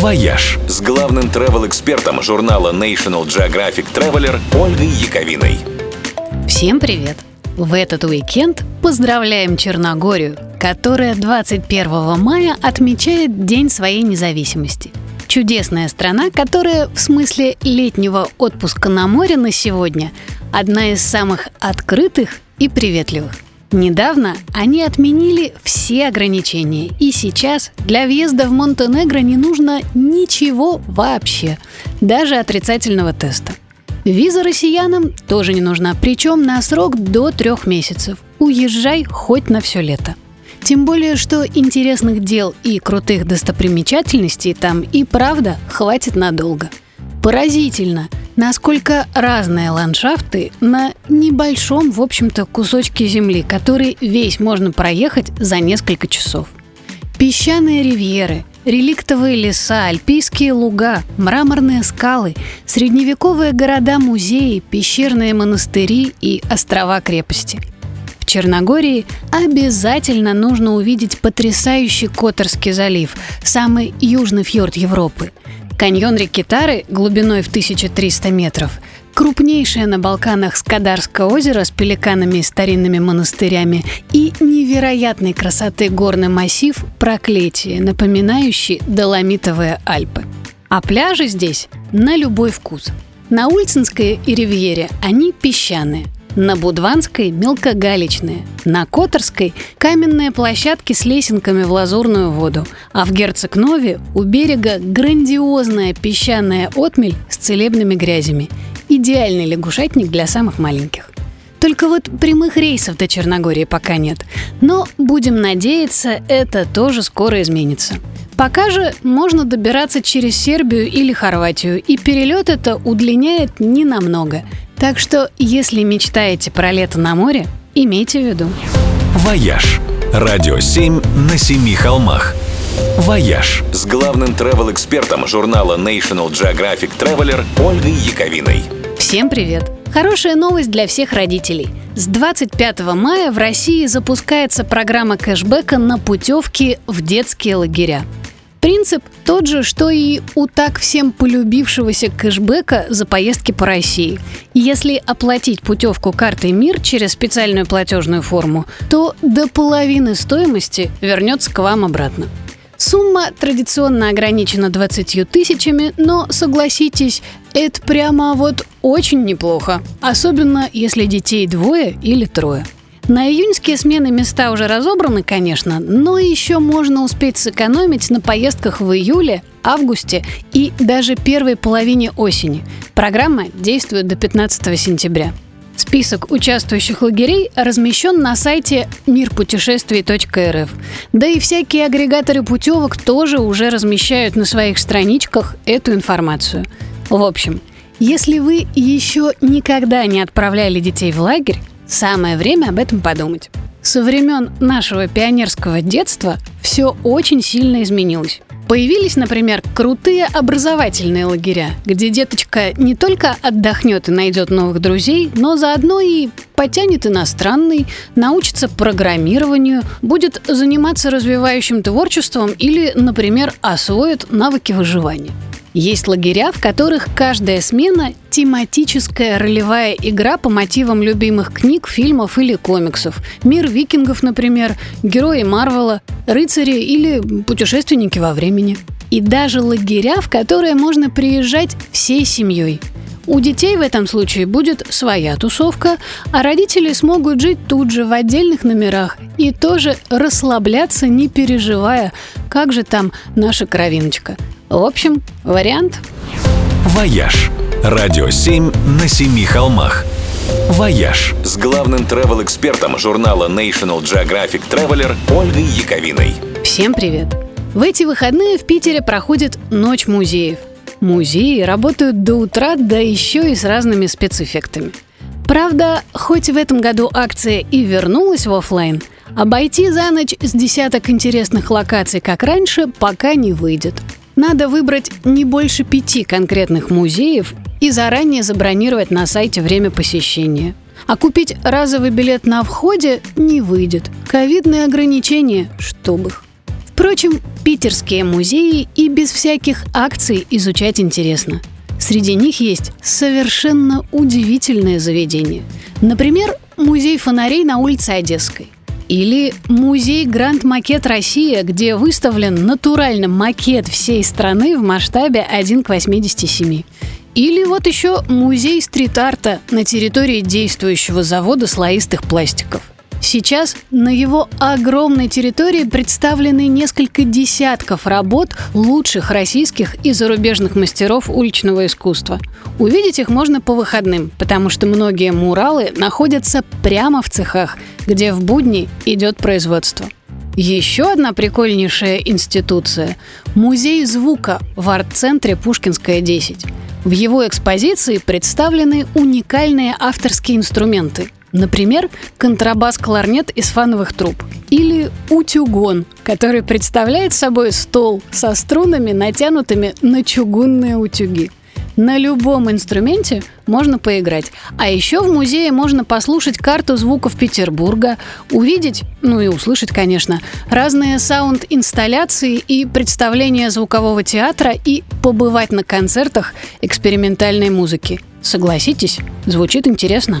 «Вояж» с главным travel-экспертом журнала National Geographic Traveler Ольгой Яковиной. Всем привет! В этот уикенд поздравляем Черногорию, которая 21 мая отмечает День своей независимости. Чудесная страна, которая в смысле летнего отпуска на море на сегодня одна из самых открытых и приветливых – Недавно они отменили все ограничения, и сейчас для въезда в Монтенегро не нужно ничего вообще, даже отрицательного теста. Виза россиянам тоже не нужна, причем на срок до трех месяцев. Уезжай хоть на все лето. Тем более, что интересных дел и крутых достопримечательностей там и правда хватит надолго. Поразительно – насколько разные ландшафты на небольшом, в общем-то, кусочке земли, который весь можно проехать за несколько часов. Песчаные ривьеры, реликтовые леса, альпийские луга, мраморные скалы, средневековые города-музеи, пещерные монастыри и острова-крепости. В Черногории обязательно нужно увидеть потрясающий Которский залив, самый южный фьорд Европы – Каньон реки Тары глубиной в 1300 метров, крупнейшее на Балканах Скадарское озеро с пеликанами и старинными монастырями и невероятной красоты горный массив Проклятие, напоминающий Доломитовые Альпы. А пляжи здесь на любой вкус. На Ульцинской и Ривьере они песчаные – на Будванской – мелкогалечные, на Которской – каменные площадки с лесенками в лазурную воду, а в Герцогнове у берега грандиозная песчаная отмель с целебными грязями. Идеальный лягушатник для самых маленьких. Только вот прямых рейсов до Черногории пока нет. Но, будем надеяться, это тоже скоро изменится. Пока же можно добираться через Сербию или Хорватию, и перелет это удлиняет не намного. Так что, если мечтаете про лето на море, имейте в виду. «Вояж» – радио 7 на семи холмах. «Вояж» с главным travel-экспертом журнала National Geographic Traveler Ольгой Яковиной. Всем привет! Хорошая новость для всех родителей. С 25 мая в России запускается программа кэшбэка на путевки в детские лагеря. Принцип тот же, что и у так всем полюбившегося кэшбэка за поездки по России. Если оплатить путевку картой МИР через специальную платежную форму, то до половины стоимости вернется к вам обратно. Сумма традиционно ограничена 20 тысячами, но, согласитесь, это прямо вот очень неплохо. Особенно, если детей двое или трое. На июньские смены места уже разобраны, конечно, но еще можно успеть сэкономить на поездках в июле, августе и даже первой половине осени. Программа действует до 15 сентября. Список участвующих лагерей размещен на сайте мирпутешествий.рф. Да и всякие агрегаторы путевок тоже уже размещают на своих страничках эту информацию. В общем, если вы еще никогда не отправляли детей в лагерь, Самое время об этом подумать. Со времен нашего пионерского детства все очень сильно изменилось. Появились, например, крутые образовательные лагеря, где деточка не только отдохнет и найдет новых друзей, но заодно и потянет иностранный, научится программированию, будет заниматься развивающим творчеством или, например, освоит навыки выживания. Есть лагеря, в которых каждая смена – тематическая ролевая игра по мотивам любимых книг, фильмов или комиксов. Мир викингов, например, герои Марвела, рыцари или путешественники во времени. И даже лагеря, в которые можно приезжать всей семьей. У детей в этом случае будет своя тусовка, а родители смогут жить тут же в отдельных номерах и тоже расслабляться, не переживая, как же там наша кровиночка – в общем, вариант. «Вояж» – радио 7 на семи холмах. «Вояж» с главным travel-экспертом журнала National Geographic Traveler Ольгой Яковиной. Всем привет! В эти выходные в Питере проходит Ночь музеев. Музеи работают до утра, да еще и с разными спецэффектами. Правда, хоть в этом году акция и вернулась в офлайн, обойти за ночь с десяток интересных локаций, как раньше, пока не выйдет – надо выбрать не больше пяти конкретных музеев и заранее забронировать на сайте время посещения. А купить разовый билет на входе не выйдет. Ковидные ограничения, чтобы их Впрочем, питерские музеи и без всяких акций изучать интересно. Среди них есть совершенно удивительные заведения. Например, музей фонарей на улице Одесской. Или музей Гранд Макет Россия, где выставлен натуральный макет всей страны в масштабе 1 к 87. Или вот еще музей стрит-арта на территории действующего завода слоистых пластиков. Сейчас на его огромной территории представлены несколько десятков работ лучших российских и зарубежных мастеров уличного искусства. Увидеть их можно по выходным, потому что многие муралы находятся прямо в цехах, где в будни идет производство. Еще одна прикольнейшая институция – Музей звука в арт-центре Пушкинская, 10. В его экспозиции представлены уникальные авторские инструменты – Например, контрабас-кларнет из фановых труб. Или утюгон, который представляет собой стол со струнами, натянутыми на чугунные утюги. На любом инструменте можно поиграть. А еще в музее можно послушать карту звуков Петербурга, увидеть, ну и услышать, конечно, разные sound-инсталляции и представления звукового театра и побывать на концертах экспериментальной музыки. Согласитесь, звучит интересно.